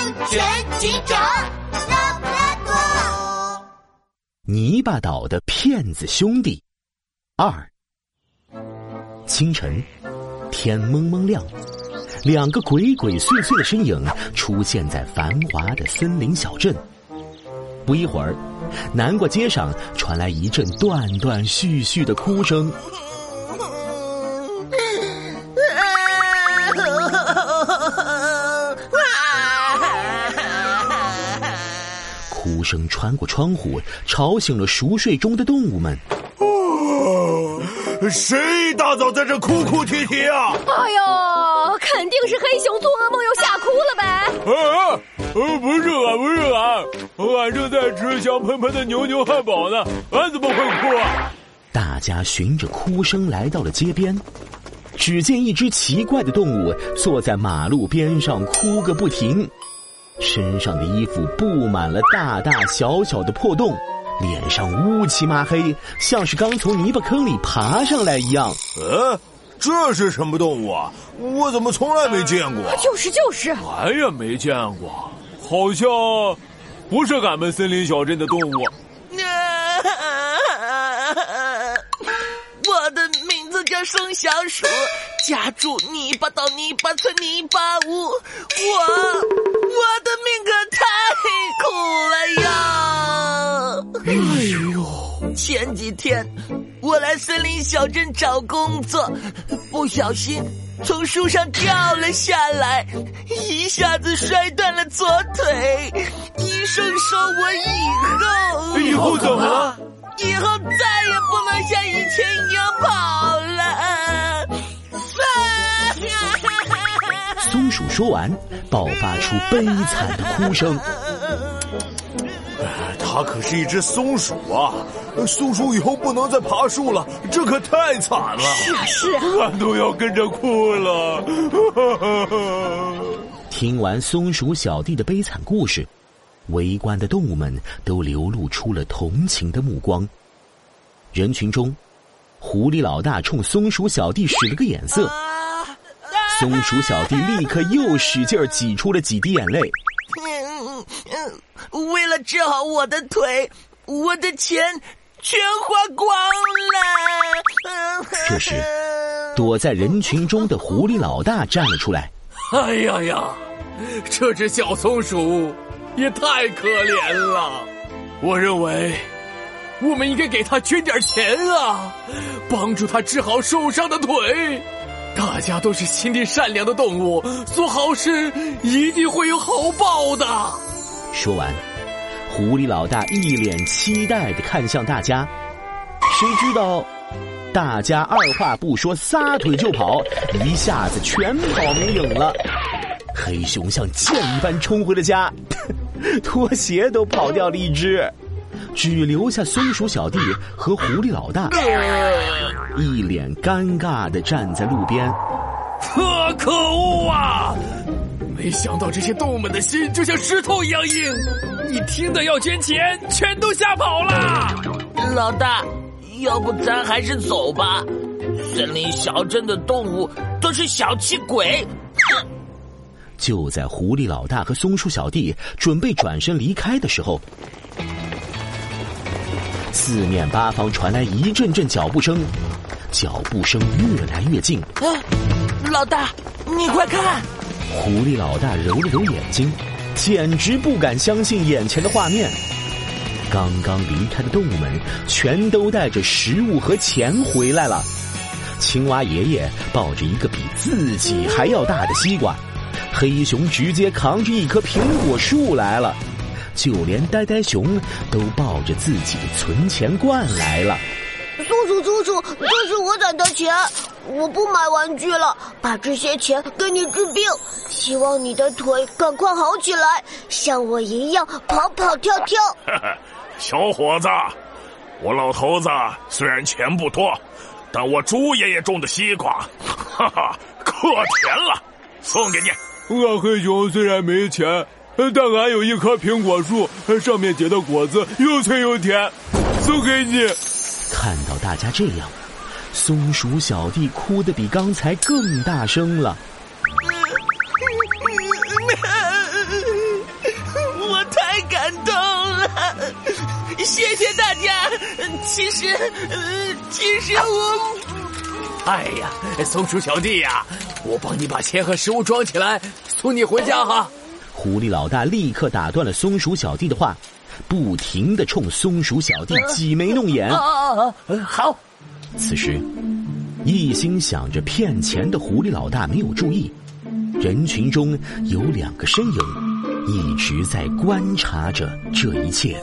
安全警长拉布拉多。泥巴岛的骗子兄弟二。清晨，天蒙蒙亮，两个鬼鬼祟祟的身影出现在繁华的森林小镇。不一会儿，南瓜街上传来一阵断断续续的哭声。哭声穿过窗户，吵醒了熟睡中的动物们。谁一大早在这哭哭啼啼啊？哎呦，肯定是黑熊做噩梦又吓哭了呗！啊，呃，不是俺，不是俺，俺正在吃香喷喷的牛牛汉堡呢，俺怎么会哭啊？大家循着哭声来到了街边，只见一只奇怪的动物坐在马路边上哭个不停，身上的衣服布满了大大小小的破洞。脸上乌漆麻黑，像是刚从泥巴坑里爬上来一样。呃，这是什么动物啊？我怎么从来没见过？就是就是，俺也没见过，好像不是俺们森林小镇的动物。名字叫松小鼠，家住泥巴岛泥巴村泥巴屋。我我的命可太苦了呀！哎呦，前几天我来森林小镇找工作，不小心从树上掉了下来，一下子摔断了左腿。医生说我以后以后怎么了？以后再也不能像以前一样跑松鼠说完，爆发出悲惨的哭声。它可是一只松鼠啊！松鼠以后不能再爬树了，这可太惨了。是啊，是啊，俺都要跟着哭了。听完松鼠小弟的悲惨故事。围观的动物们都流露出了同情的目光。人群中，狐狸老大冲松鼠小弟使了个眼色，松鼠小弟立刻又使劲挤出了几滴眼泪。为了治好我的腿，我的钱全花光了。这时，躲在人群中的狐狸老大站了出来。哎呀呀，这只小松鼠。也太可怜了，我认为我们应该给他捐点钱啊，帮助他治好受伤的腿。大家都是心地善良的动物，做好事一定会有好报的。说完，狐狸老大一脸期待的看向大家，谁知道大家二话不说，撒腿就跑，一下子全跑没影了。黑熊像箭一般冲回了家。拖鞋都跑掉了一只，只留下松鼠小弟和狐狸老大，一脸尴尬的站在路边。可可恶啊！没想到这些动物们的心就像石头一样硬，一听到要捐钱，全都吓跑了。老大，要不咱还是走吧？森林小镇的动物都是小气鬼。哼！就在狐狸老大和松鼠小弟准备转身离开的时候，四面八方传来一阵阵脚步声，脚步声越来越近。啊，老大，你快看！狐狸老大揉了揉眼睛，简直不敢相信眼前的画面。刚刚离开的动物们全都带着食物和钱回来了。青蛙爷爷抱着一个比自己还要大的西瓜。黑熊直接扛着一棵苹果树来了，就连呆呆熊都抱着自己的存钱罐来了。松鼠叔叔，这是我攒的钱，我不买玩具了，把这些钱给你治病，希望你的腿赶快好起来，像我一样跑跑跳跳。小伙子，我老头子虽然钱不多，但我猪爷爷种的西瓜，哈哈，可甜了，送给你。俺黑熊虽然没钱，但俺有一棵苹果树，上面结的果子又脆又甜，送给你。看到大家这样，松鼠小弟哭得比刚才更大声了。我太感动了谢谢大家。其实，呃，其实我……哎呀，松鼠小弟呀，我帮你把钱和食物装起来，送你回家哈。狐狸老大立刻打断了松鼠小弟的话，不停的冲松鼠小弟挤眉弄眼。好。此时，一心想着骗钱的狐狸老大没有注意，人群中有两个身影一直在观察着这一切。